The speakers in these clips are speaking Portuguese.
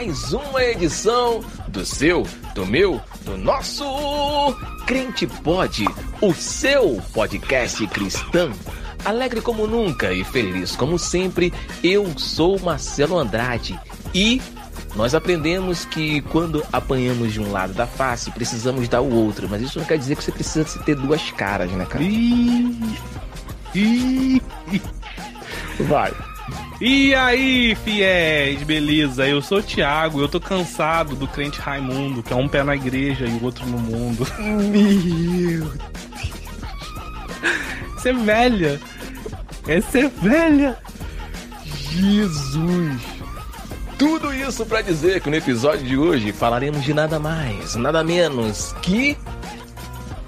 mais uma edição do seu, do meu, do nosso Crente Pode, o seu podcast cristão. Alegre como nunca e feliz como sempre, eu sou Marcelo Andrade e nós aprendemos que quando apanhamos de um lado da face, precisamos dar o outro, mas isso não quer dizer que você precisa ter duas caras, né, cara? Vai. E aí, fiéis, beleza? Eu sou o Thiago, eu tô cansado do crente Raimundo, que é um pé na igreja e o outro no mundo. Meu Deus. Você é velha. Essa é velha. Jesus. Tudo isso para dizer que no episódio de hoje falaremos de nada mais, nada menos que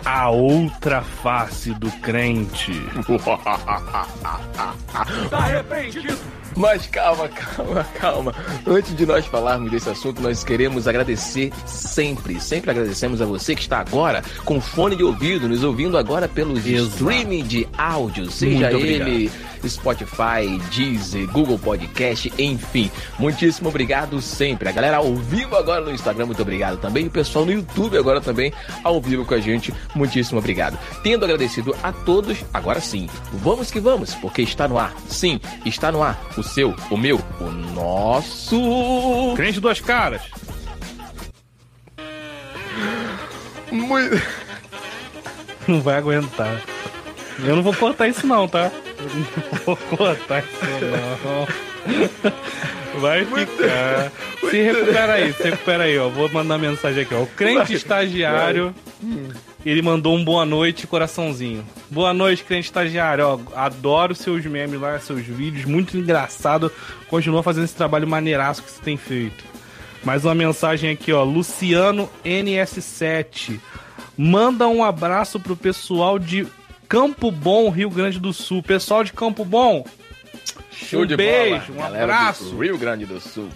a outra face do crente. tá arrependido. Mas calma, calma, calma. Antes de nós falarmos desse assunto, nós queremos agradecer sempre, sempre agradecemos a você que está agora com fone de ouvido, nos ouvindo agora pelo streaming de áudio, seja ele Spotify, Deezer, Google Podcast, enfim. Muitíssimo obrigado sempre. A galera ao vivo agora no Instagram, muito obrigado também. E o pessoal no YouTube agora também ao vivo com a gente, muitíssimo obrigado. Tendo agradecido a todos, agora sim, vamos que vamos, porque está no ar. Sim, está no ar. O seu, o meu, o nosso. Crente duas caras. Muito. Não vai aguentar. Eu não vou cortar isso não, tá? não vou cortar isso não. Vai ficar. Se recupera aí, se recupera aí, ó. Vou mandar mensagem aqui, ó. O crente vai, estagiário. Vai. Ele mandou um boa noite, coraçãozinho. Boa noite, crente estagiário. Ó, adoro seus memes lá, seus vídeos, muito engraçado. Continua fazendo esse trabalho maneiraço que você tem feito. Mais uma mensagem aqui, ó. Luciano NS7. Manda um abraço pro pessoal de Campo Bom, Rio Grande do Sul. Pessoal de Campo Bom, Show um de beijo, bola. um abraço. Rio Grande do Sul.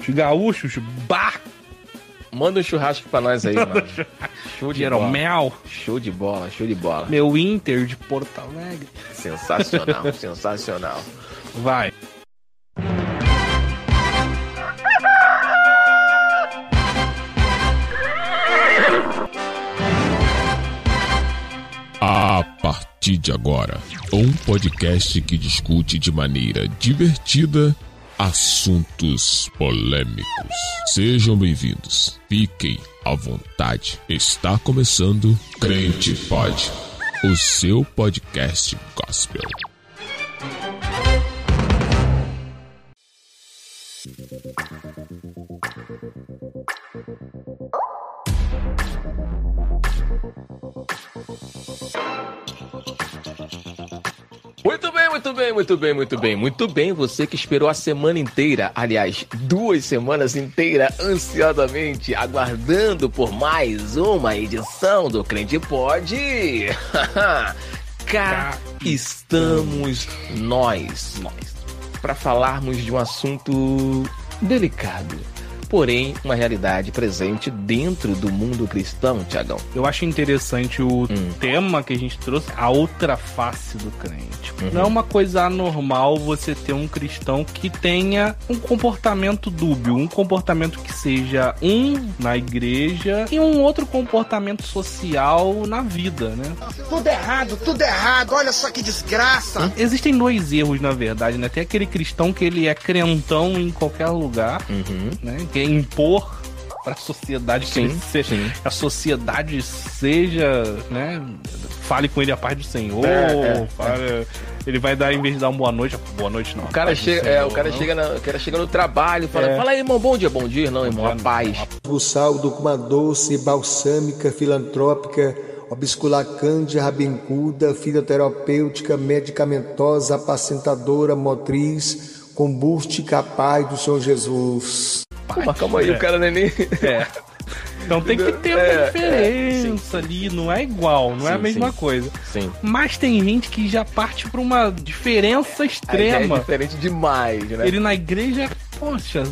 Os gaúchos, bar. Manda um churrasco pra nós aí, mano. Show de Jeromel. Show de bola, show de bola. Meu Inter de Porto Alegre. Sensacional, sensacional. Vai. A partir de agora, um podcast que discute de maneira divertida assuntos polêmicos. Sejam bem-vindos. Fiquem à vontade. Está começando Crente Pod, o seu podcast gospel. Muito bem, muito bem, muito bem, muito bem, muito bem. Você que esperou a semana inteira, aliás, duas semanas inteiras, ansiosamente aguardando por mais uma edição do Crente Pod. Cá estamos nós, nós, para falarmos de um assunto delicado porém uma realidade presente dentro do mundo cristão, Tiagão. Eu acho interessante o hum. tema que a gente trouxe, a outra face do crente. Uhum. Não é uma coisa anormal você ter um cristão que tenha um comportamento dúbio, um comportamento que seja um na igreja e um outro comportamento social na vida, né? Tudo errado, tudo errado, olha só que desgraça. Hum? Existem dois erros, na verdade, né? Tem aquele cristão que ele é crentão em qualquer lugar, uhum. né? Que impor para a sociedade sim, que seja, sim. a sociedade seja, né, fale com ele a paz do Senhor, é, é, fale, é. ele vai dar em vez de dar uma boa noite, boa noite não. O cara chega, Senhor, é, o cara não. chega, na, o cara chega no trabalho, fala, é. fala aí, irmão, bom dia, bom dia, não, irmão, a paz. O saldo com uma doce, balsâmica, filantrópica, obsculacândia, rabencuda, fisioterapêutica, medicamentosa, apacentadora, motriz, combuste capaz do Senhor Jesus. Pô, mas calma aí, é. o cara não é nem. É. Então tem que ter uma é, diferença é, ali, não é igual, não sim, é a mesma sim, coisa. Sim. Mas tem gente que já parte pra uma diferença extrema. É diferente demais, né? Ele na igreja, poxa,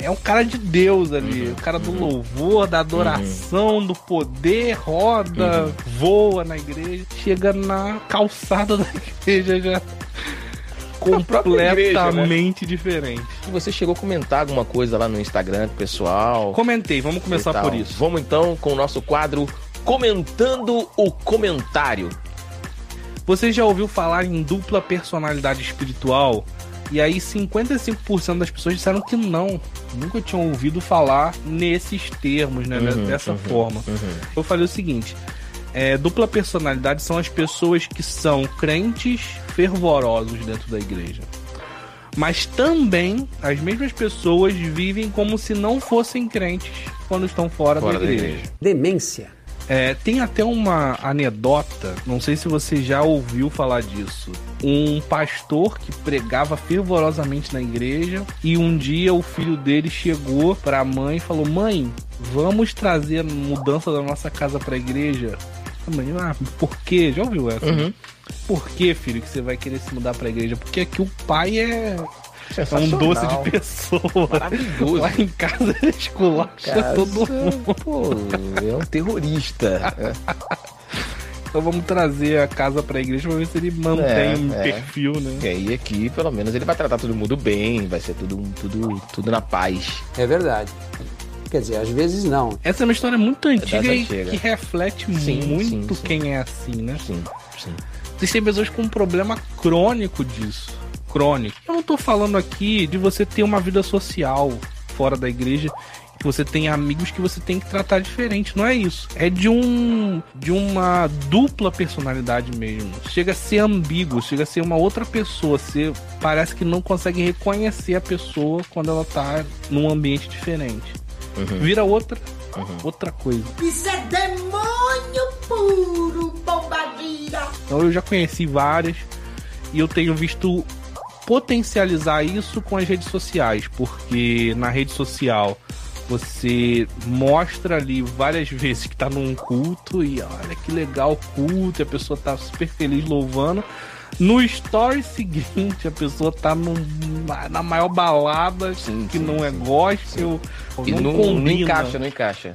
é um cara de Deus ali, uhum, o cara do uhum. louvor, da adoração, uhum. do poder, roda, uhum. voa na igreja, chega na calçada da igreja já completamente igreja, né? diferente. Você chegou a comentar alguma coisa lá no Instagram, pessoal? Comentei, vamos começar por isso. Vamos então com o nosso quadro Comentando o Comentário. Você já ouviu falar em dupla personalidade espiritual? E aí 55% das pessoas disseram que não. Nunca tinham ouvido falar nesses termos, né? Uhum, dessa uhum, forma. Uhum. Eu falei o seguinte: é, dupla personalidade são as pessoas que são crentes fervorosos dentro da igreja. Mas também as mesmas pessoas vivem como se não fossem crentes quando estão fora, fora da, igreja. da, igreja. Demência. É, tem até uma anedota, não sei se você já ouviu falar disso. Um pastor que pregava fervorosamente na igreja e um dia o filho dele chegou para a mãe e falou: Mãe, vamos trazer a mudança da nossa casa para a igreja. Mãe, ah, por quê? Já ouviu essa? Uhum. Por que, filho, que você vai querer se mudar para a igreja? Porque aqui o pai é é um doce de pessoa. Maravilhoso. Lá em casa ele esculacha casa, todo mundo. Pô, é um terrorista. Então vamos trazer a casa pra igreja pra ver se ele mantém é, um é. perfil, né? E aí aqui, pelo menos, ele vai tratar todo mundo bem, vai ser tudo, tudo, tudo na paz. É verdade. Quer dizer, às vezes não. Essa é uma história muito antiga e que reflete sim, muito sim, sim. quem é assim, né? Sim, sim. Existem pessoas com um problema crônico disso crônico. Eu não tô falando aqui de você ter uma vida social fora da igreja que você tem amigos que você tem que tratar diferente, não é isso. É de um de uma dupla personalidade mesmo. Chega a ser ambíguo, chega a ser uma outra pessoa, você parece que não consegue reconhecer a pessoa quando ela tá num ambiente diferente. Uhum. Vira outra uhum. outra coisa. Isso é demônio puro, bombadilha. Então eu já conheci várias e eu tenho visto potencializar isso com as redes sociais, porque na rede social você mostra ali várias vezes que tá num culto e olha que legal o culto, e a pessoa tá super feliz louvando. No story seguinte, a pessoa tá num, na maior balada sim, que sim, não é gospel. E não, não, não encaixa, não encaixa.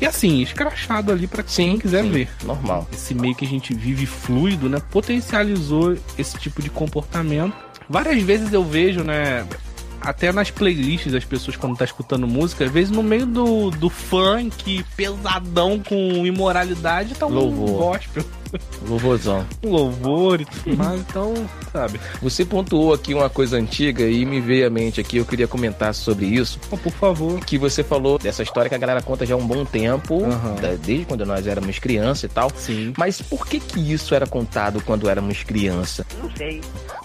E assim, escrachado ali para quem quiser sim, ver. Normal. Esse meio que a gente vive fluido, né? Potencializou esse tipo de comportamento Várias vezes eu vejo, né? Até nas playlists das pessoas quando tá escutando música, às vezes no meio do, do funk pesadão com imoralidade tá um Louvor. gospel. Louvorzão. Um louvor e tudo mais, então, sabe. Você pontuou aqui uma coisa antiga e me veio à mente aqui, eu queria comentar sobre isso. Oh, por favor. Que você falou dessa história que a galera conta já há um bom tempo, uhum. desde quando nós éramos criança e tal. Sim. Mas por que que isso era contado quando éramos criança? Não sei.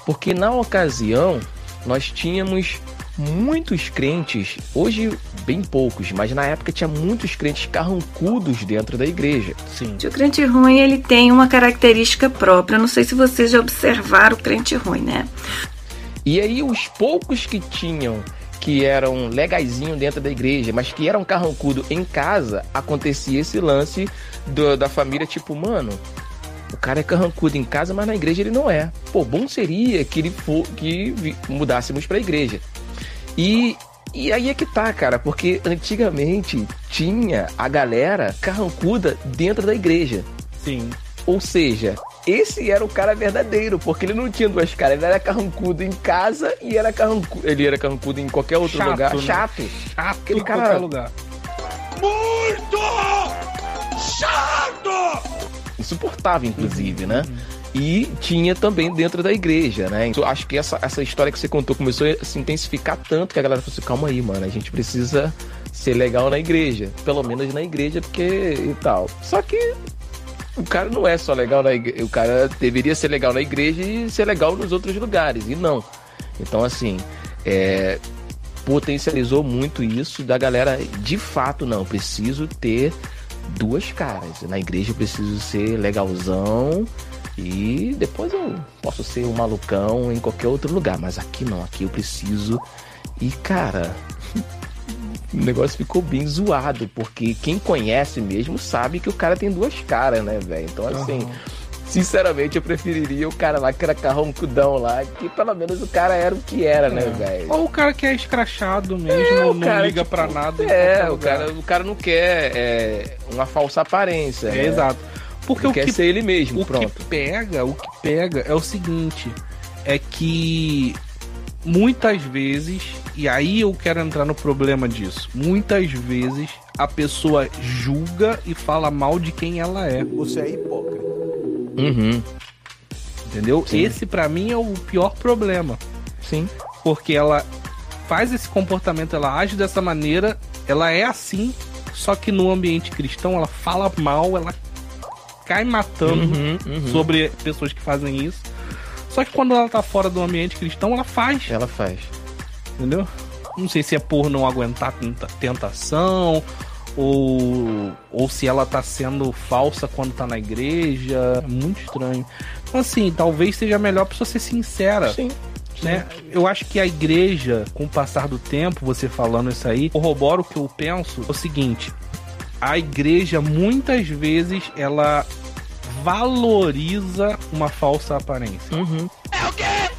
Porque na ocasião nós tínhamos muitos crentes, hoje bem poucos, mas na época tinha muitos crentes carrancudos dentro da igreja. Sim. O crente ruim ele tem uma característica própria. Não sei se vocês já observaram o crente ruim, né? E aí os poucos que tinham que eram legaisinho dentro da igreja, mas que eram carrancudo em casa, acontecia esse lance do, da família tipo, mano, o cara é carrancudo em casa, mas na igreja ele não é. Pô, bom seria que ele for, que mudássemos para a igreja. E, e aí é que tá, cara, porque antigamente tinha a galera carrancuda dentro da igreja. Sim. Ou seja, esse era o cara verdadeiro, porque ele não tinha duas caras, ele era carrancudo em casa e era carrancudo, ele era carrancudo em qualquer outro chato, lugar. Né? Chato. Chato Aquele cara... qualquer lugar. Muito chato! Insuportável, inclusive, né? Uhum e tinha também dentro da igreja, né? Então, acho que essa, essa história que você contou começou a se intensificar tanto que a galera falou assim: calma aí, mano, a gente precisa ser legal na igreja, pelo menos na igreja, porque e tal. Só que o cara não é só legal na igreja, o cara deveria ser legal na igreja e ser legal nos outros lugares, e não. Então, assim, é, potencializou muito isso da galera, de fato, não, preciso ter duas caras. Na igreja eu preciso ser legalzão e depois eu posso ser um malucão em qualquer outro lugar, mas aqui não, aqui eu preciso. E cara, o negócio ficou bem zoado, porque quem conhece mesmo sabe que o cara tem duas caras, né, velho? Então assim. Uhum. Sinceramente, eu preferiria o cara lá que era carroncudão lá, que pelo menos o cara era o que era, né, é. né, velho? Ou o cara que é escrachado mesmo, é, não cara, liga tipo, pra nada. É, o cara, o cara não quer é, uma falsa aparência. É, né? Exato. Porque ele o quer que, ser ele mesmo, o pronto. que pega, o que pega é o seguinte. é que muitas vezes, e aí eu quero entrar no problema disso, muitas vezes a pessoa julga e fala mal de quem ela é. Você é hipócrita. Uhum. Entendeu? Sim. Esse pra mim é o pior problema. Sim. Porque ela faz esse comportamento, ela age dessa maneira, ela é assim, só que no ambiente cristão ela fala mal, ela cai matando Uhum, uhum. sobre pessoas que fazem isso. Só que quando ela tá fora do ambiente cristão, ela faz, Ela faz. entendeu? Não sei se é por não aguentar tenta- tentação ou, ou se ela tá sendo falsa quando tá na igreja. É muito estranho. Então, assim, talvez seja melhor a pessoa ser sincera Sim. né? Eu acho que a igreja, com o passar do tempo, você falando isso aí, corrobora o que eu penso. É o seguinte: a igreja muitas vezes ela valoriza uma falsa aparência. Uhum.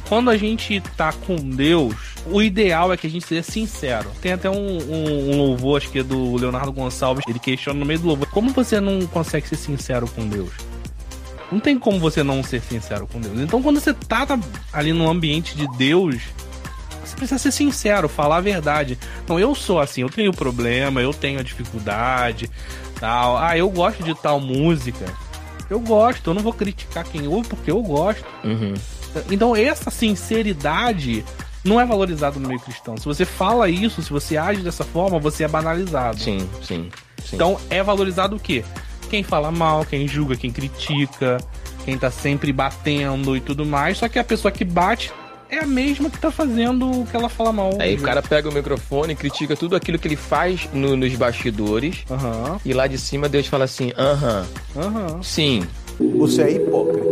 Quando a gente tá com Deus, o ideal é que a gente seja sincero. Tem até um, um- um louvor, acho que é do Leonardo Gonçalves, ele questiona no meio do louvor: como você não consegue ser sincero com Deus? Não tem como você não ser sincero com Deus. Então, quando você tá na- ali no ambiente de Deus, você precisa ser sincero, falar a verdade. Não, eu sou assim, eu tenho problema, eu tenho a dificuldade, tal. Ah, eu gosto de tal música. Eu gosto, eu não vou criticar quem ouve porque eu gosto. Uhum. Então, essa sinceridade não é valorizada no meio cristão. Se você fala isso, se você age dessa forma, você é banalizado. Sim, sim. sim. Então, é valorizado o quê? Quem fala mal, quem julga, quem critica, quem tá sempre batendo e tudo mais. Só que a pessoa que bate é a mesma que tá fazendo o que ela fala mal. Aí o cara pega o microfone e critica tudo aquilo que ele faz no- nos bastidores. Aham, E lá de cima Deus fala assim: aham, aham. sim, Você é hipócrita.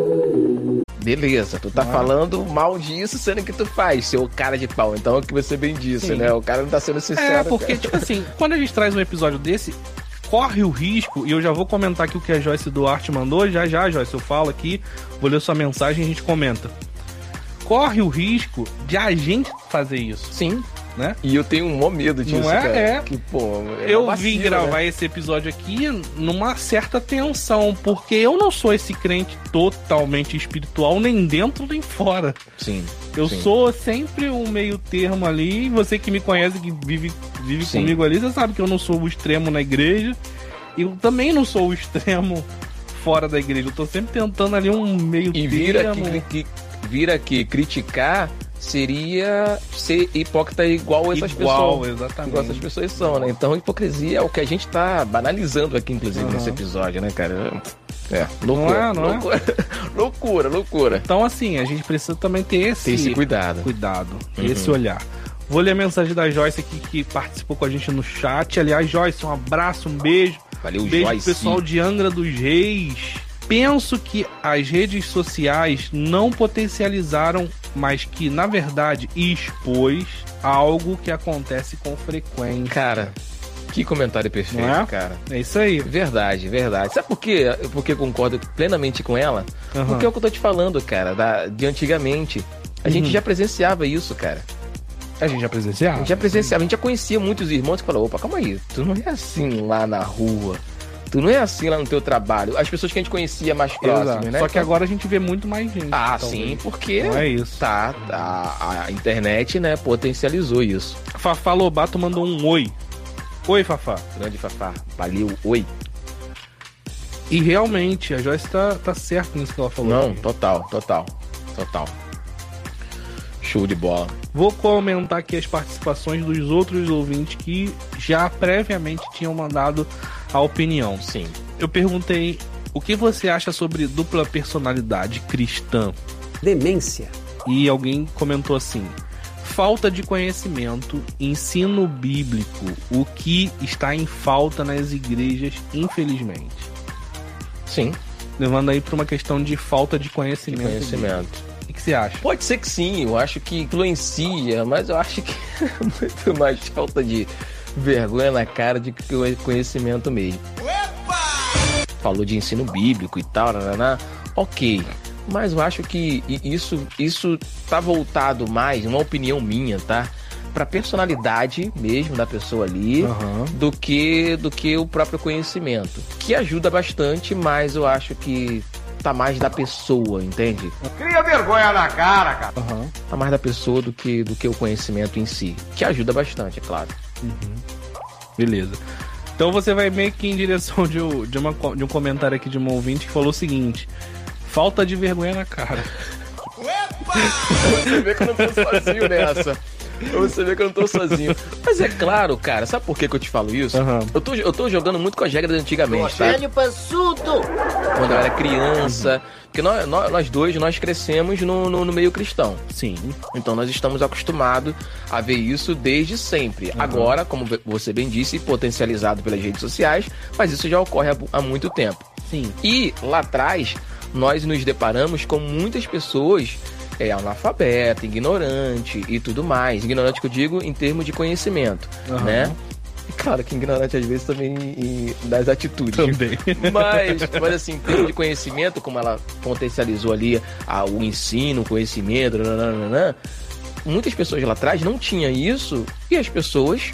Beleza, tu tá falando mal disso, sendo que tu faz, seu cara de pau. Então é o que você bem disse, Sim. né? O cara não tá sendo sincero. É, porque, cara. tipo assim, quando a gente traz um episódio desse, corre o risco, e eu já vou comentar aqui o que a Joyce Duarte mandou, já já, Joyce, eu falo aqui, vou ler sua mensagem e a gente comenta. Corre o risco de a gente fazer isso, Sim. Né? E eu tenho um maior medo disso, Não é? cara. É. Que, pô, é eu uma vim vacila, gravar né? esse episódio aqui numa certa tensão, porque eu não sou esse crente totalmente espiritual, nem dentro nem fora. Sim. Eu sim. sou sempre um meio termo ali. e Você que me conhece, que vive, vive Sim. comigo ali, você sabe que eu não sou o extremo na igreja. E eu também não sou o extremo fora da igreja. Eu tô sempre tentando ali um meio E vira termo. que, que, vira que criticar seria ser hipócrita igual essas Igual, pessoas. exatamente. Igual essas pessoas são, né? Então, hipocrisia é o que a gente tá banalizando aqui, inclusive, Aham. nesse episódio, né, cara? É, loucura. é, não é? loucura, loucura, loucura. Então, assim, a gente precisa também ter esse, Tem esse cuidado. cuidado, Uhum. esse olhar. Vou ler a mensagem da Joyce aqui que participou com a gente no chat. Aliás, Joyce, um abraço, um beijo. Valeu, Beijo Joyce. pro pessoal de Angra dos Reis. Penso que as redes sociais não potencializaram, mas que, na verdade, expôs algo que acontece com frequência. Cara, que comentário perfeito, é? cara. É isso aí. Verdade, verdade. Sabe por quê? Porque eu concordo plenamente com ela? Aham. Porque é o que eu tô te falando, cara, da, de antigamente. A gente Uhum. já presenciava isso, cara. A gente já A presenciava. gente já presenciava, a gente já conhecia muitos irmãos que falaram, opa, calma aí, tu não é assim lá na rua. Tu não é assim lá no teu trabalho. As pessoas que a gente conhecia mais próximas, né? Só que agora a gente vê muito mais gente. Ah, talvez. sim, porque Não é isso. tá, a, a internet, né, potencializou isso. Fafá Lobato mandou um oi. Oi, Fafá. Grande Fafá, valeu, oi. E realmente, a Joyce tá, tá certo nisso que ela falou. Não, total, total, total. Show de bola. Vou comentar aqui as participações dos outros ouvintes que já previamente tinham mandado a opinião. Sim. Eu perguntei o que você acha sobre dupla personalidade cristã Demência. e alguém comentou assim: falta de conhecimento, ensino bíblico, o que está em falta nas igrejas, infelizmente. Sim, Levando aí para uma questão de falta de conhecimento. conhecimento. O que você acha? Pode ser que sim, eu acho que influencia, mas eu acho que é muito mais falta de vergonha na cara de conhecimento mesmo. Falou de ensino bíblico e tal, nananá. ok. Mas eu acho que isso, isso tá voltado mais, uma opinião minha, tá? Pra personalidade mesmo da pessoa ali, Aham. do que do que o próprio conhecimento. Que ajuda bastante, mas eu acho que tá mais da pessoa, entende? Cria vergonha na cara, cara. Aham. Tá mais da pessoa do que, do que o conhecimento em si. Que ajuda bastante, é claro. Beleza. Então você vai meio que em direção de, um- de, uma, de um comentário aqui de um ouvinte que falou o seguinte: falta de vergonha na cara. Você vê que eu não tô sozinho nessa. Pra Você vê que eu não tô sozinho. Mas é claro, cara, sabe por que, que eu te falo isso? Aham. Eu, tô, eu tô jogando muito com as regras antigamente, tá? Velho pançudo. Quando eu era criança. Porque nós, nós, nós dois, nós crescemos no, no, no meio cristão. Sim. Então nós estamos acostumados a ver isso desde sempre. Agora, como você bem disse, potencializado pelas redes sociais, mas isso já ocorre há, há muito tempo. Sim. E lá atrás, nós nos deparamos com muitas pessoas é, analfabeta, ignorante e tudo mais. Ignorante que eu digo em termos de conhecimento, Aham. né? E claro que ignorante às vezes também das atitudes. Também. Mas, mas assim, em termos de conhecimento, como ela potencializou ali a- o ensino, o conhecimento, nananana, muitas pessoas lá atrás não tinham isso e as pessoas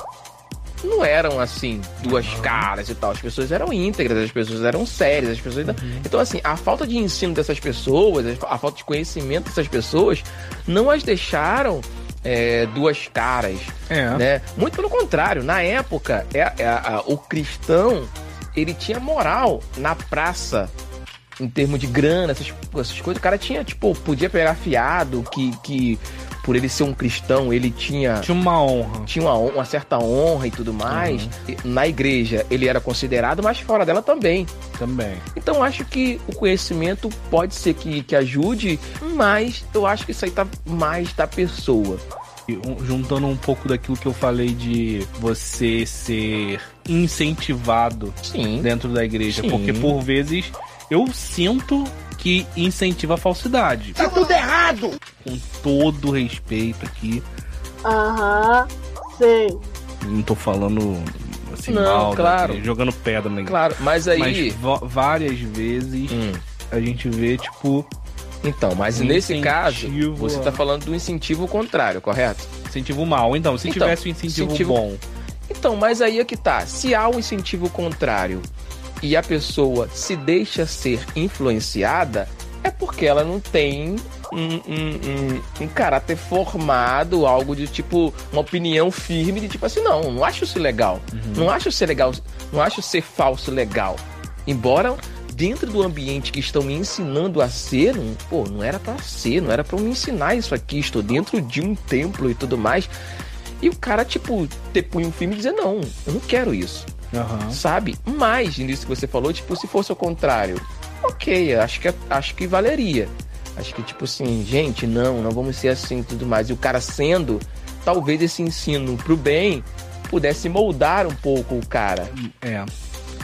não eram assim, duas caras e tal. As pessoas eram íntegras, as pessoas eram sérias, as pessoas. Então, assim, a falta de ensino dessas pessoas, a falta de conhecimento dessas pessoas, não as deixaram é, duas caras É. né? Muito pelo contrário, na época, é, é, a- o cristão ele tinha moral na praça. Em termos de grana, essas, essas coisas, o cara tinha, tipo, podia pegar fiado, que, que por ele ser um cristão, ele tinha Tinha uma honra. tinha uma, uma certa honra e tudo mais. E Na igreja ele era considerado, mas fora dela também. Também. Então acho que o conhecimento pode ser que, que ajude, mas eu acho que isso aí tá mais da pessoa. Juntando um pouco daquilo que eu falei de você ser incentivado Sim. dentro da igreja. Sim. Porque por vezes eu sinto que incentiva a falsidade. Tá tudo errado. Com todo respeito aqui. Aham, sei. Não tô falando assim Não, mal, da claro. jogando pedra na igreja. Claro, mas aí. Mas várias vezes Hum. a gente vê, tipo, Então, mas Um nesse caso, você tá falando do incentivo contrário, correto? incentivo mal. Então, se Então, tivesse um incentivo, incentivo- bom, Então, mas aí é que tá. Se há um incentivo contrário e a pessoa se deixa ser influenciada, é porque ela não tem um, um- um- um caráter formado, algo de tipo, uma opinião firme de tipo assim, não, não acho isso legal. Não acho ser legal, não acho ser falso legal. Embora dentro do ambiente que estão me ensinando a ser, pô, não era pra ser, não era pra me ensinar isso aqui, estou dentro de um templo e tudo mais. E o cara, tipo, ter punho firme e dizer, não, eu não quero isso, aham. sabe? Mas, nisso que você falou, tipo, se fosse o contrário, ok, acho que, acho que valeria. Acho que, tipo assim, gente, não, não vamos ser assim e tudo mais. E o cara sendo, talvez esse ensino pro bem pudesse moldar um pouco o cara é.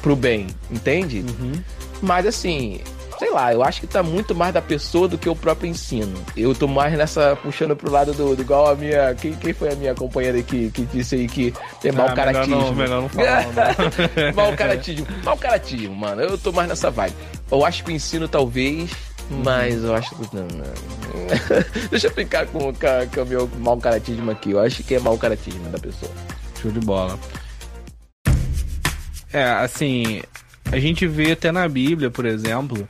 pro bem, entende? Uhum. Mas assim, sei lá, eu acho que tá muito mais da pessoa do que o próprio ensino. Eu tô mais nessa, puxando pro lado do, do igual a minha. Quem, quem foi a minha companheira que, que disse aí que tem mau Ah, caratismo? Melhor não, melhor não falar. não. mau caratismo. Mau caratismo, mano. Eu tô mais nessa vibe. Eu acho que o ensino talvez. Mas eu acho que. Não, não. Deixa eu ficar com, com, com o meu mau caratismo aqui. Eu acho que é mau caratismo da pessoa. Show de bola. É, assim, a gente vê até na Bíblia, por exemplo,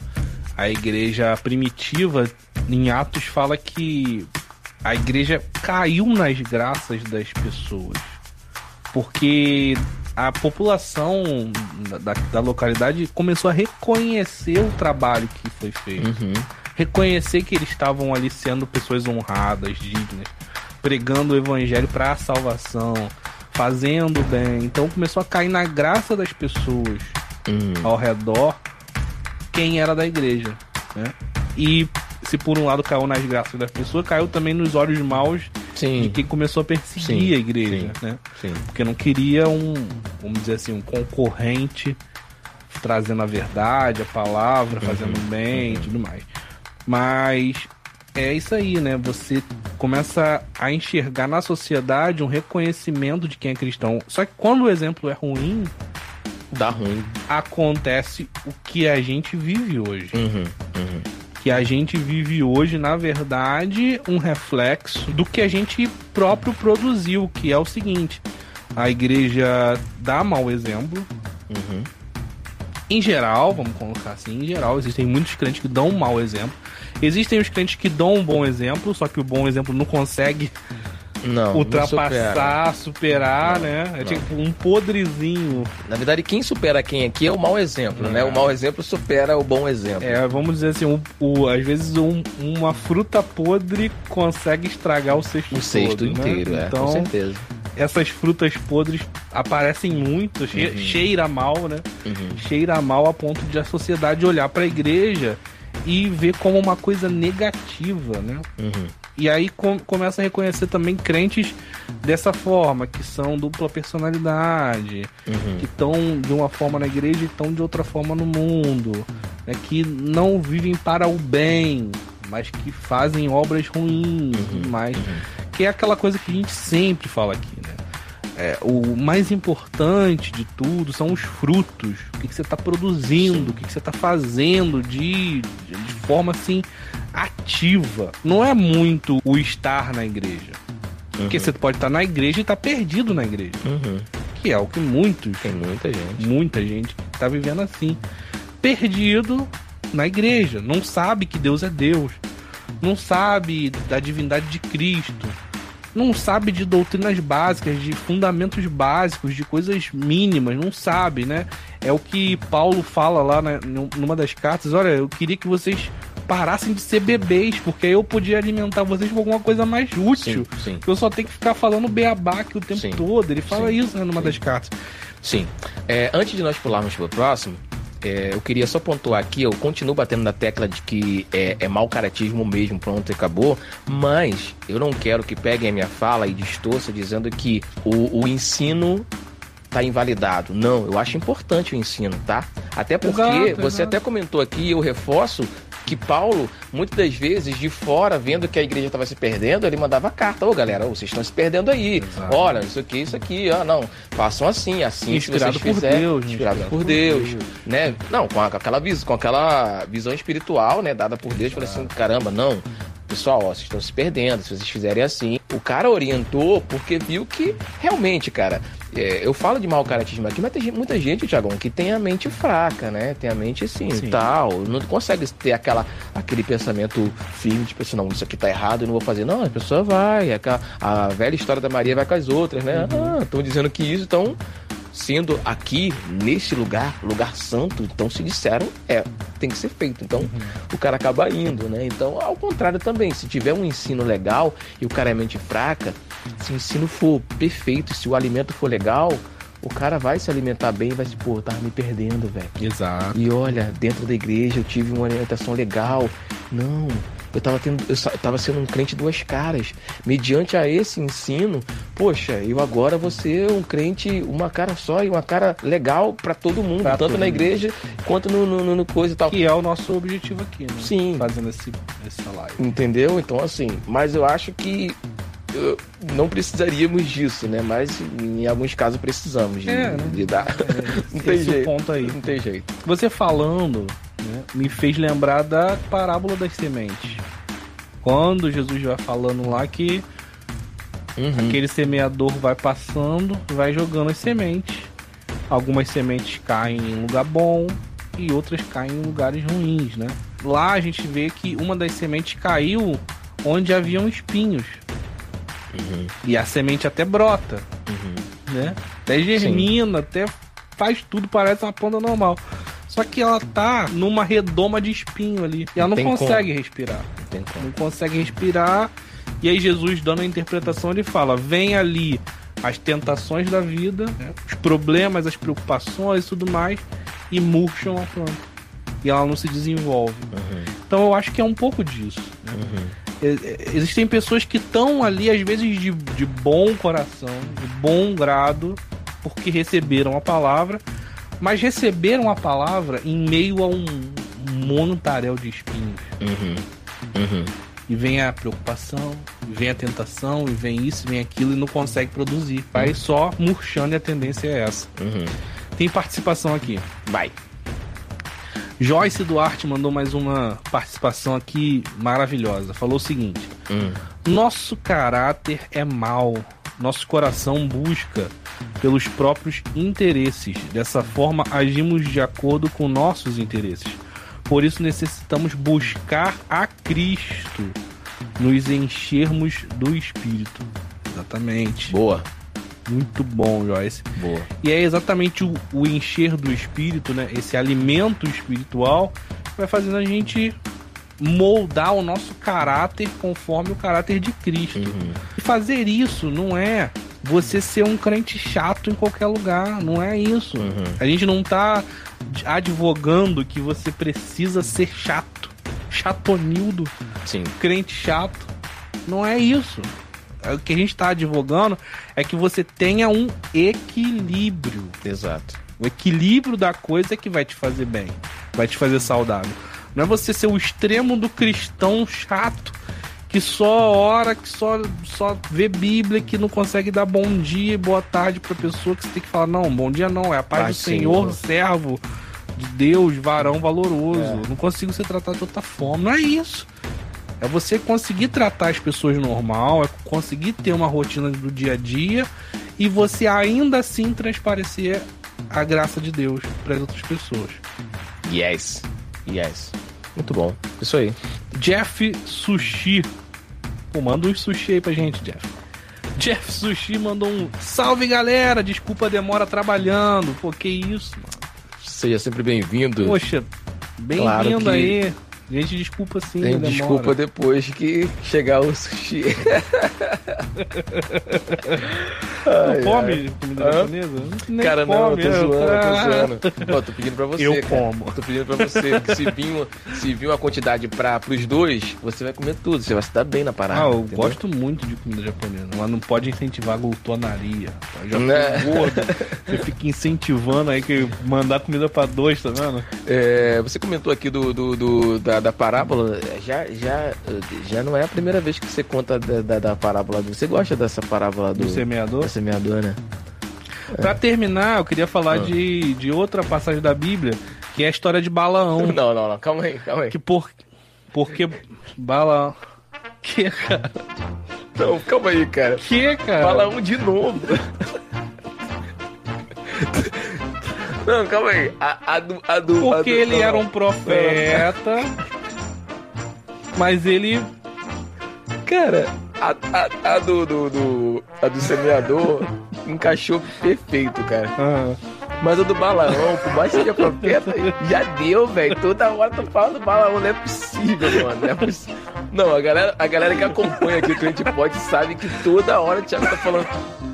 a igreja primitiva, em Atos, fala que a igreja caiu nas graças das pessoas. Porque a população da, da localidade começou a reconhecer o trabalho que foi feito. Uhum. Reconhecer que eles estavam ali sendo pessoas honradas, dignas, pregando o evangelho para a salvação, fazendo bem. Então começou a cair na graça das pessoas Hum. ao redor quem era da igreja, né? E se por um lado caiu nas graças das pessoas, caiu também nos olhos maus de Sim. quem começou a perseguir Sim, a igreja, sim. né? Sim. Porque não queria um, vamos dizer assim, um concorrente trazendo a verdade, a palavra, fazendo bem e tudo mais. Mas é isso aí, né? Você começa a enxergar na sociedade um reconhecimento de quem é cristão. Só que quando o exemplo é ruim, Dá ruim. acontece o que a gente vive hoje. Uhum. Uhum. Que a gente vive hoje, na verdade, um reflexo do que a gente próprio produziu, que é o seguinte: a igreja dá mau exemplo Uhum. Em geral, vamos colocar assim, em geral, existem muitos crentes que dão um mau exemplo. Existem os crentes que dão um bom exemplo, só que o bom exemplo não consegue não, ultrapassar, não superar, não, né? É tipo um podrezinho. Na verdade, quem supera quem aqui é o mau exemplo, é. né? O mau exemplo supera o bom exemplo. É, vamos dizer assim, o, o às vezes um, uma fruta podre consegue estragar o cesto O cesto todo, né? inteiro, né? é, então, com certeza. Essas frutas podres aparecem muito, uhum. cheira mal, né? Uhum. Cheira mal a ponto de a sociedade olhar para a igreja e ver como uma coisa negativa, né? Uhum. E aí com, começa a reconhecer também crentes dessa forma, que são dupla personalidade, uhum. que estão de uma forma na igreja e estão de outra forma no mundo, né, que não vivem para o bem, mas que fazem obras ruins uhum. mais. Uhum. Que é aquela coisa que a gente sempre fala aqui, né? É, o mais importante de tudo são os frutos. O que, que você está produzindo, o que, que você está fazendo de, de forma assim ativa. Não é muito o estar na igreja. Uhum. Porque você pode estar na igreja e estar perdido na igreja. Uhum. Que é o que muitos. Tem muita gente. Muita gente está vivendo assim. Perdido na igreja. Não sabe que Deus é Deus. Não sabe da divindade de Cristo. Não sabe de doutrinas básicas, de fundamentos básicos, de coisas mínimas. Não sabe, né? É o que Paulo fala lá na, numa das cartas. Olha, eu queria que vocês parassem de ser bebês, porque aí eu podia alimentar vocês com alguma coisa mais útil. Sim, sim. Eu só tenho que ficar falando beabá aqui o tempo sim, todo. Ele fala isso né, numa das cartas. Sim. É, antes de nós pularmos para o próximo, é, eu queria só pontuar aqui, eu continuo batendo na tecla de que é, é mau caratismo mesmo, pronto acabou, mas eu não quero que peguem a minha fala e distorça dizendo que o, o ensino tá invalidado. Não, eu acho importante o ensino, tá? Até porque exato, você exato. até comentou aqui, eu reforço que Paulo, muitas das vezes, de fora, vendo que a igreja estava se perdendo, ele mandava carta, ô galera, vocês estão se perdendo aí. Exato. Olha, isso aqui, isso aqui, ó, não, façam assim, assim, inspirado por fizerem, Deus, inspirado, inspirado por Deus, Deus, né? Não, com aquela visão, com aquela visão espiritual, né, dada por Deus, falei assim, caramba, não, pessoal, ó, vocês estão se perdendo, se vocês fizerem assim. O cara orientou porque viu que realmente, cara, é, eu falo de mau caratismo aqui, mas tem muita gente, Tiagão, que tem a mente fraca, né? Tem a mente assim, Sim. tal. Não consegue ter aquela, aquele pensamento firme, tipo assim, não, isso aqui tá errado, eu não vou fazer. Não, a pessoa vai. A, a velha história da Maria vai com as outras, né? Uhum. Ah, estão dizendo que isso, então sendo aqui, nesse lugar, lugar santo, então se disseram, é, tem que ser feito. Então uhum. o cara acaba indo, né? Então, ao contrário também, se tiver um ensino legal e o cara é mente fraca, se o ensino for perfeito, se o alimento for legal, o cara vai se alimentar bem e vai se, pô, tava me perdendo, velho. Exato. E olha, dentro da igreja eu tive uma alimentação legal. Não, eu estava tendo, eu tava sendo um crente duas caras. Mediante a esse ensino, poxa, eu agora vou ser um crente uma cara só e uma cara legal para todo mundo, pra tanto na igreja quanto no, no, no, coisa e tal. Que é o nosso objetivo aqui, né? Sim. Fazendo esse, essa live. Entendeu? Então, assim, mas eu acho que não precisaríamos disso, né? Mas em alguns casos precisamos de, é, né? de dar. É, não tem jeito. ponto aí. Não tem jeito. Você falando né, me fez lembrar da parábola das sementes. Quando Jesus vai falando lá que uhum. aquele semeador vai passando, vai jogando as sementes. Algumas sementes caem em lugar bom e outras caem em lugares ruins, né? Lá a gente vê que uma das sementes caiu onde haviam espinhos. Uhum. E a semente até brota, uhum. né? Até germina, Sim. até faz tudo, parece uma planta normal. Só que ela tá numa redoma de espinho ali. E ela não, não consegue como. respirar. Não, não consegue respirar. E aí Jesus, dando a interpretação, ele fala: vem ali as tentações da vida, né? os problemas, as preocupações e tudo mais, e murcham a planta. E ela não se desenvolve. Uhum. Então eu acho que é um pouco disso. Né? Uhum. Existem pessoas que estão ali, às vezes, de, de bom coração, de bom grado, porque receberam a palavra, mas receberam a palavra em meio a um montaréu de espinhos. Uhum. Uhum. E vem a preocupação, vem a tentação, e vem isso, vem aquilo, e não consegue produzir. Vai uhum. só murchando e a tendência é essa. Uhum. Tem participação aqui. Vai. Joyce Duarte mandou mais uma participação aqui maravilhosa. Falou o seguinte: hum. Nosso caráter é mau, nosso coração busca pelos próprios interesses. Dessa forma, agimos de acordo com nossos interesses. Por isso, necessitamos buscar a Cristo, nos enchermos do Espírito. Exatamente. Boa. Muito bom, Joyce. Boa. E é exatamente o, o encher do espírito, né? Esse alimento espiritual que vai fazendo a gente moldar o nosso caráter conforme o caráter de Cristo. Uhum. E fazer isso não é você ser um crente chato em qualquer lugar, não é isso. Uhum. A gente não tá advogando que você precisa ser chato, chatonildo, Sim. crente chato. Não é isso. É O que a gente está advogando é que você tenha um equilíbrio. Exato. O equilíbrio da coisa é que vai te fazer bem, vai te fazer saudável. Não é você ser o extremo do cristão chato que só ora, que só, só vê Bíblia, que não consegue dar bom dia e boa tarde pra pessoa, que você tem que falar, não, bom dia não, é a paz Paz, do Senhor, Senhor. servo de Deus, varão valoroso. É. Não consigo ser tratado de outra forma. Não é isso. É você conseguir tratar as pessoas normal, é conseguir ter uma rotina do dia a dia e você ainda assim transparecer a graça de Deus para as outras pessoas. Yes. Yes. Muito bom. Isso aí. Jeff Sushi. Pô, manda uns sushi aí pra gente, Jeff. Jeff Sushi mandou um salve galera, desculpa a demora trabalhando. Pô, que isso, mano. Seja sempre bem-vindo. Poxa, bem-vindo Claro que- aí. Gente, desculpa sim. Tem desculpa depois que chegar o sushi. Não Ai, come comida japonesa? Nem Cara, não, eu come, tô eu- zoando, eu tô zoando. Tô pedindo pra você. Eu cara. como. Tô pedindo pra você que se vir, uma- se vir uma quantidade pra, pros dois, você vai comer tudo. Você vai se dar bem na parada. Ah, eu entendeu? gosto muito de comida japonesa, mas não pode incentivar a glutonaria. Eu já Né? gordo. Você fica incentivando aí que mandar comida pra dois, tá vendo? É, você comentou aqui do, do- do- da, da parábola. Já, já, já não é a primeira vez que você conta da, da, da parábola. Você gosta dessa parábola do, Do semeador? Do semeador, né? Pra terminar, eu queria falar Ah. de, de outra passagem da Bíblia, que é a história de Balaão. Não, não, não. Calma aí, calma aí. Que por, porque Balaão... Que, cara? Não, calma aí, cara. Que, cara? Fala um de novo. Não, calma aí. A, a do. A do a Porque do- ele não, era um profeta, mas ele... Cara, a, a, a do, do, do- A do semeador encaixou perfeito, cara. Ah, Mas a do Balaão, por mais que seja profeta, já deu, velho. Toda hora tu fala do Balaão, não é possível, mano. Não é possível. Não, a galera, a galera que acompanha aqui o Cliente Pode sabe que toda hora o Thiago tá falando.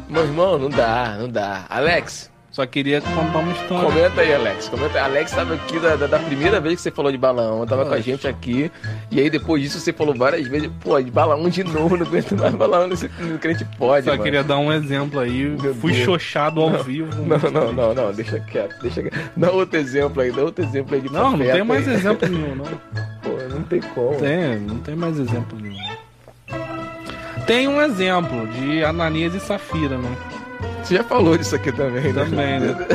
Meu irmão, não dá, não dá. Alex, só queria contar uma história. Comenta aí, Alex. Comenta. Alex tava aqui da, da, da primeira vez que você falou de balão. Tava com a gente aqui. E aí depois disso você falou várias vezes, pô, de balão de novo, não aguento mais balão nesse crente pode. Só mano. queria dar um exemplo aí. Meu Fui Deus. xoxado ao vivo. Não, não, não, não, deixa quieto, deixa quieto. Dá outro exemplo aí, dá outro exemplo aí de Não, não tem mais aí. exemplo nenhum, não. Pô, não tem como. Tem, não tem mais exemplo nenhum. Tem um exemplo de Ananias e Safira, né? Você já falou disso aqui também, né? Também, né?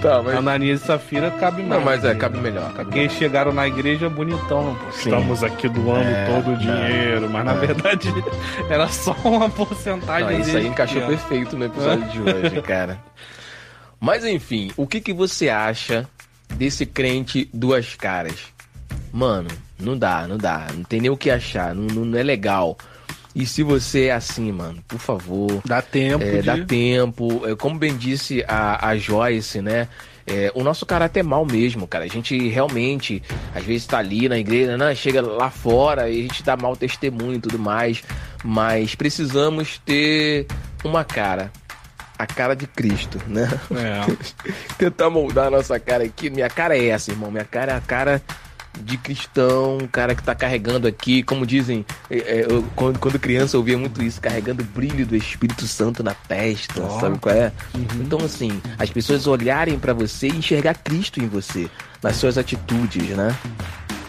Tá, mas. Ananias e Safira cabe mais. Não, mas é, né? cabe melhor. Cabe Porque eles chegaram na igreja bonitão, pô. Sim. Estamos aqui doando É, todo o dinheiro, mas na É. verdade era só uma porcentagem Não, isso aí encaixou perfeito no episódio de hoje, cara. Mas enfim, o que, que você acha desse crente duas caras? Mano, não dá, não dá. Não tem nem o que achar. Não, não- não é legal. E se você é assim, mano, por favor. Dá tempo É, de... dá tempo. É, como bem disse a, a Joyce, né? É, o nosso caráter é mal mesmo, cara. A gente realmente, às vezes, tá ali na igreja, né? chega lá fora e a gente dá mau testemunho e tudo mais. Mas precisamos ter uma cara. A cara de Cristo, né? É. Tentar moldar a nossa cara aqui. Minha cara é essa, irmão. Minha cara é a cara de cristão, um cara que tá carregando aqui, como dizem, é, é, eu, quando, quando criança eu ouvia muito isso, carregando o brilho do Espírito Santo na testa, Ó. sabe qual é? Uhum. Então, assim, as pessoas olharem pra você e enxergar Cristo em você, nas suas atitudes, né?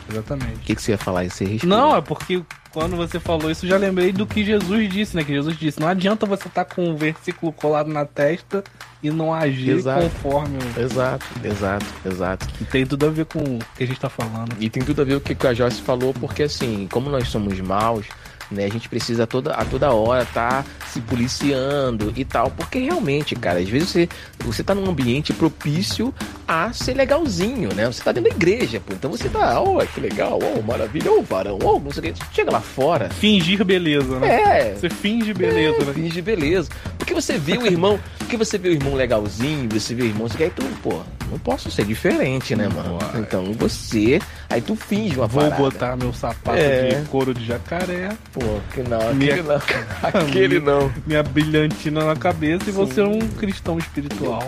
Exatamente. O que, que você ia falar? Você respira. Não, é porque quando você falou isso, eu já lembrei do que Jesus disse, né? Que Jesus disse: não adianta você estar com um versículo colado na testa e não agir Exato. conforme. o- Exato, exato, exato. E tem tudo a ver com o que a gente tá falando. E tem tudo a ver com o que a Joyce falou, porque assim, como nós somos maus, né? A gente precisa toda, a toda hora tá se policiando e tal, porque realmente, cara, às vezes você, você tá num ambiente propício a ser legalzinho, né? Você tá dentro da igreja, pô, então você tá, ó, que legal, ó, maravilha, ó, varão, ó, não sei o que, chega lá fora. Fingir beleza, né? É. Você finge beleza, é, né? Finge beleza. Porque você vê o irmão, porque você vê o irmão legalzinho, você vê o irmão, você quer, aí tu, pô, não posso ser diferente, né, mano? Uai. Então você, aí tu finge uma Vou parada. botar meu sapato É. de couro de jacaré, Pô, que não, Minha- aquele não. Aquele não. minha brilhantina na cabeça e vou ser um cristão espiritual.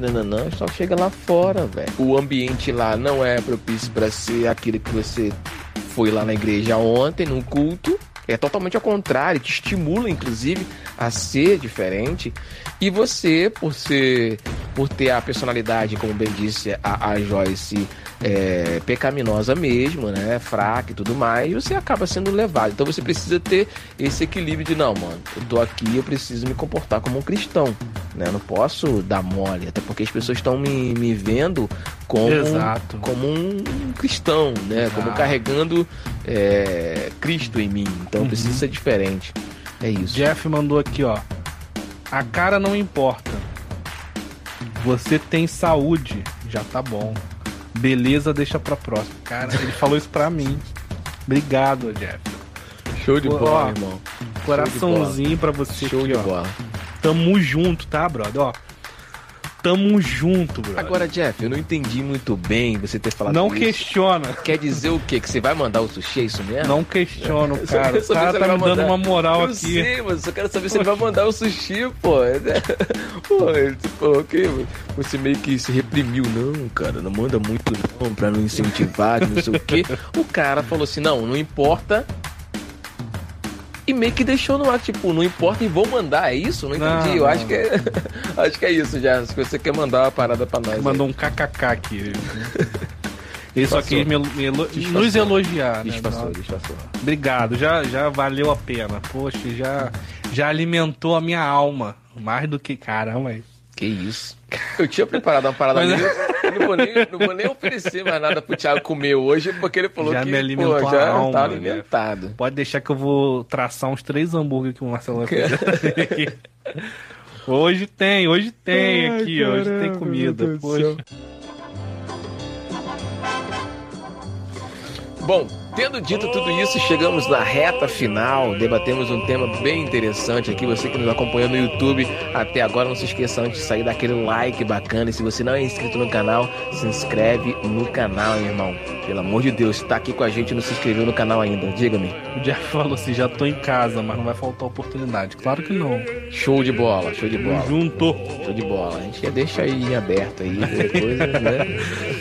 Não, não, não, só chega lá fora, velho. O ambiente lá não é propício pra ser aquele que você foi lá na igreja ontem, num culto. É totalmente ao contrário, te estimula, inclusive, a ser diferente. E você, por ser, por ter a personalidade, como bem disse a, a Joyce, é, pecaminosa mesmo, né? Fraca e tudo mais, você acaba sendo levado. Então você precisa ter esse equilíbrio de não, mano, eu tô aqui, eu preciso me comportar como um cristão, né? Eu não posso dar mole, até porque as pessoas estão me, me vendo como, Exato. como um cristão, né? Como Exato. carregando é, Cristo em mim. Então eu preciso ser diferente. É isso. Jeff mandou aqui, ó. A cara não importa. Você tem saúde, já tá bom. Beleza, deixa pra próxima. Cara, ele falou isso pra mim. Obrigado, Jeff. Show de Ó, bola, irmão. Coraçãozinho pra você Show aqui, de ó. bola. Tamo junto, tá, brother? Ó. Tamo junto, brother. Agora, Jeff, eu não entendi muito bem você ter falado não isso. questiona. Quer dizer o quê? Que você vai mandar o sushi, é isso mesmo? Não questiono, cara. O cara tá me dando uma moral eu aqui. sei, mas eu só quero saber se ele vai mandar o sushi, pô. Pô, ele falou que você meio que se reprimiu. Não, cara, não manda muito não, pra não incentivar, não sei o quê. O cara falou assim, não, não importa. E meio que deixou no ar, tipo, não importa e vou mandar, é isso? Não entendi. Não, eu não. acho que é. acho que é isso, já. Se você quer mandar uma parada pra nós. aí. Mandou um kkk aqui. Ele só quis me, me elo- Disfarçou. nos elogiar, né? Disfarçou. Obrigado, já, já valeu a pena. Poxa, já, já alimentou a minha alma. Mais do que. Caramba, aí. Que isso. Eu tinha preparado uma parada Mas-. Não vou, nem, não vou nem oferecer mais nada pro Thiago comer hoje, porque ele falou Já que me alimentou pô, já alma, tá né? alimentado. Pode deixar que eu vou traçar uns três hambúrguer que o Marcelo vai fazer. Hoje tem, hoje tem Ai, aqui, ó, hoje tem caramba, comida. Poxa. Bom, tendo dito tudo isso, chegamos na reta final. Debatemos um tema bem interessante aqui. Você que nos acompanhou no YouTube até agora, não se esqueça antes de sair daquele like bacana. E se você não é inscrito no canal, se inscreve no canal, hein, irmão. Pelo amor de Deus, se tá aqui com a gente e não se inscreveu no canal ainda, diga-me. O Jeff falou assim: já tô em casa, mas não vai faltar oportunidade. Claro que não. Show de bola, show de bola. Junto. Show de bola. A gente já deixa aí em aberto aí, coisa, né?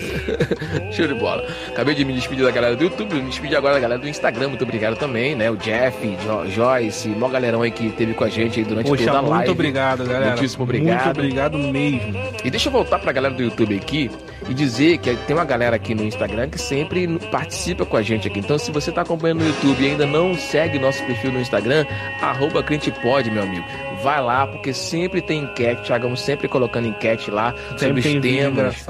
Show de bola. Acabei de me despedir da galera do YouTube, me despedir agora da galera do Instagram. Muito obrigado também, né? O Jeff, jo Joyce, mó galerão aí que teve com a gente aí durante Poxa, toda a muito live. obrigado, galera. Muitíssimo obrigado. Muito obrigado mesmo. E deixa eu voltar pra galera do YouTube aqui e dizer que tem uma galera aqui no Instagram que sempre participa com a gente aqui. Então, se você tá acompanhando no YouTube e ainda não segue nosso perfil no Instagram, arroba meu amigo. Vai lá, porque sempre tem enquete, Thiagão sempre colocando enquete lá sobre Sempre os tem vídeo temas.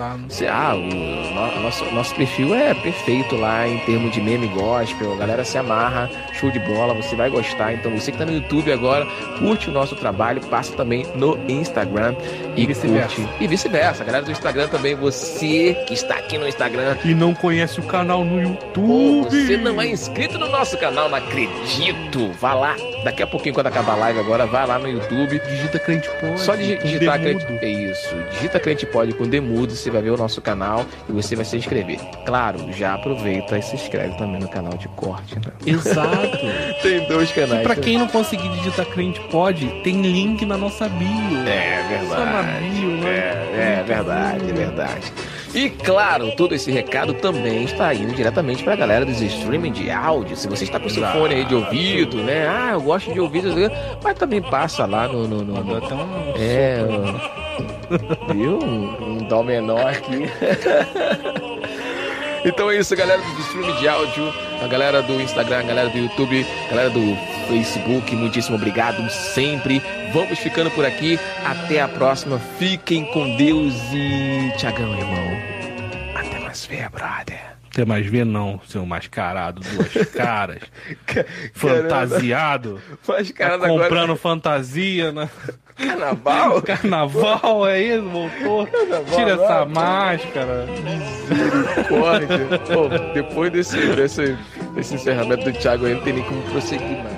Ah, o no- nosso, nosso perfil é perfeito lá em termos de meme gospel. A galera se amarra, show de bola, você vai gostar. Então você que tá no YouTube agora, curte o nosso trabalho, passa também no Instagram e, E vice-versa. E vice-versa. A galera do Instagram também, você que está aqui no Instagram. E não conhece o canal no YouTube. Pô, você não é inscrito no nosso canal, não acredito. Vá lá. Daqui a pouquinho, quando acabar a live agora, vai lá no YouTube. Digita crente pode. Só digitar crente. É isso. Digita crente pode com Demudo, você vai ver o nosso canal e você vai se inscrever. Claro, já aproveita e se inscreve também no canal de corte, né? Exato. Tem dois canais. E pra quem não conseguir digitar crente pode, tem link na nossa bio. É Só na verdade. bio, né? É, é verdade, é verdade. E claro, todo esse recado também está indo diretamente para a galera dos streaming de áudio. Se você está com seu fone aí de ouvido, né? Ah, eu gosto de ouvido, mas também passa lá no. no, no- no-. É, ó. viu? Um, um dó menor aqui. Então é isso, galera do streaming de áudio, a galera do Instagram, a galera do YouTube, a galera do Facebook, muitíssimo obrigado sempre. Vamos ficando por aqui. Até a próxima. Fiquem com Deus e Tiagão, irmão. Até mais ver, brother. Quer mais ver não, seu mascarado, duas caras, fantasiado, Mascarado tá comprando agora. fantasia, né? Carnaval? Carnaval, é isso, voltou. Tira essa máscara. Misericórdia. Pô, depois desse, desse, desse encerramento do Thiago aí, não tem nem como prosseguir mais.